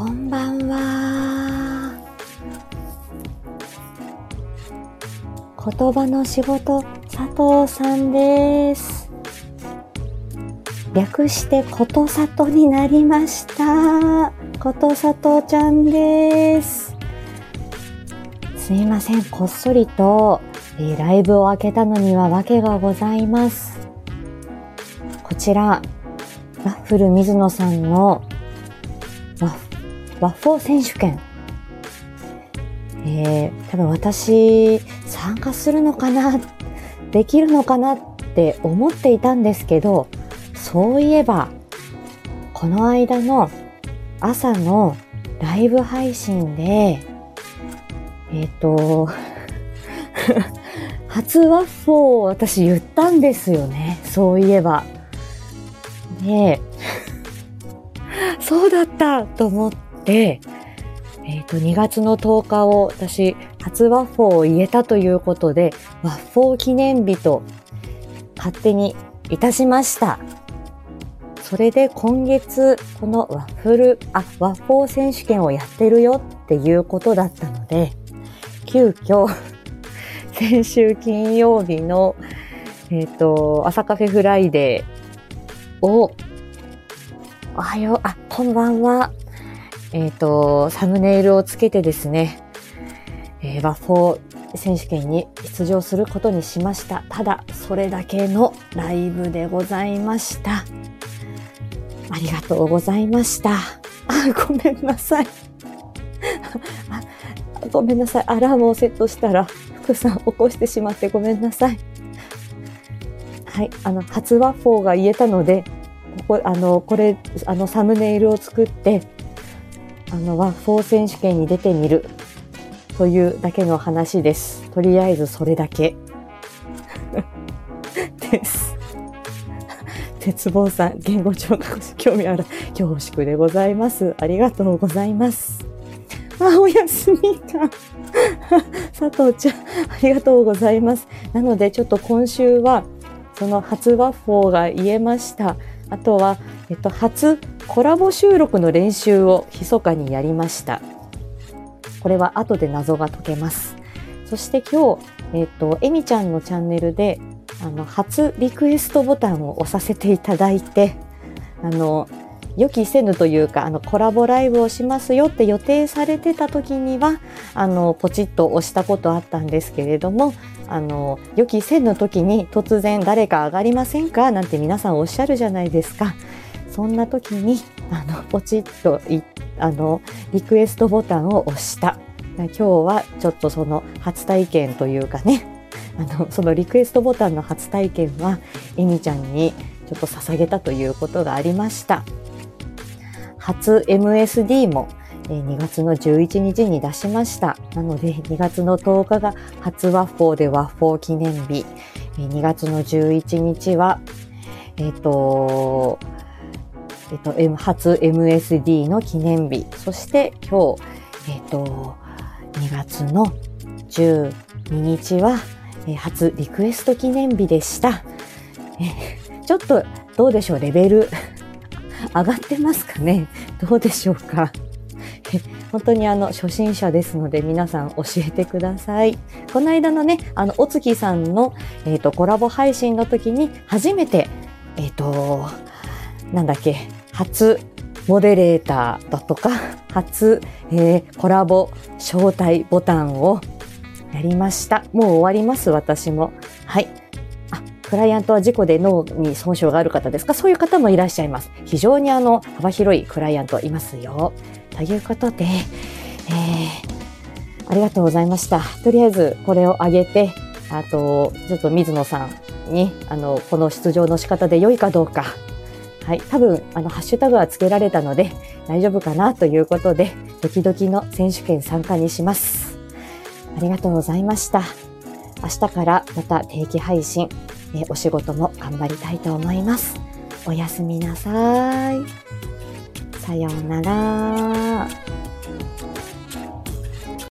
こんばんは。言葉の仕事、佐藤さんです。略してことさとになりました。ことさとちゃんです。すいません、こっそりと、えーライブを開けたのには訳がございます。こちら、ワッフル水野さんのワッフォー選手権。えー、多分私、参加するのかな、できるのかなって思っていたんですけど、そういえば、この間の朝のライブ配信で、えっ、と、初ワッフォーを私言ったんですよね。そういえば。で、そうだったと思って、えっ、と、2月の10日を私、初ワッフォーを言えたということで、ワッフォー記念日と勝手にいたしました。それで今月、このワッフル、あ、ワッフォー選手権をやってるよっていうことだったので、急遽、先週金曜日の、えっ、と、朝カフェフライデーを、おはよう、あ、こんばんは。えっ、と、サムネイルをつけてですね、えー、ワッフォー選手権に出場することにしました。ただ、それだけのライブでございました。ありがとうございました。あ、ごめんなさい。ごめんなさい。アラームをセットしたら、福さん起こしてしまってごめんなさい。はい。あの、初ワッフォーが言えたので、ここ、あの、これ、あの、サムネイルを作って、あの、ワッフォー選手権に出てみるというだけの話です。とりあえずそれだけ です。鉄棒さん、言語聴覚士興味ある恐縮でございます。ありがとうございます。あ、おやすみか。佐藤ちゃん、ありがとうございます。なので、ちょっと今週は、その初ワッフォーが言えました。あとは、えっと、初コラボ収録の練習を密かにやりました。これは後で謎が解けます。そして今日、えっと、えみちゃんのチャンネルで、あの、初リクエストボタンを押させていただいて、あの、予期せぬというか、あの、コラボライブをしますよって予定されてた時には、あの、ポチッと押したことあったんですけれども、あの、予期せぬ時に突然誰か上がりませんか？なんて皆さんおっしゃるじゃないですか。そんな時に、あの、ポチッとい、あの、リクエストボタンを押した。今日はちょっとその初体験というかね、あの、そのリクエストボタンの初体験は、えみちゃんにちょっと捧げたということがありました。初 MSD も2月の11日に出しました。なので、2月の10日が初ワッフォーでワッフォー記念日。2月の11日は、えっ、と、えっ、と、初 MSD の記念日。そして今日、えっ、と、2月の12日は、え初リクエスト記念日でした。ちょっと、どうでしょう、レベル上がってますかね？どうでしょうか？本当にあの初心者ですので皆さん教えてください。この間のね、あの、お月さんの、えっ、と、コラボ配信の時に初めて、えっ、と、なんだっけ、初モデレーターだとか、初、えーコラボ招待ボタンをやりました。もう終わります、私も。はい。クライアントは事故で脳に損傷がある方ですか？そういう方もいらっしゃいます。非常にあの、幅広いクライアントいますよ。ということで、えー、ありがとうございました。とりあえずこれをあげて、あと、ちょっと水野さんに、あの、この出場の仕方で良いかどうか、はい、多分、あの、ハッシュタグはつけられたので、大丈夫かなということで、ドキドキの選手権参加にします。ありがとうございました。明日からまた定期配信、えーお仕事も頑張りたいと思います。おやすみなさい。さようなら。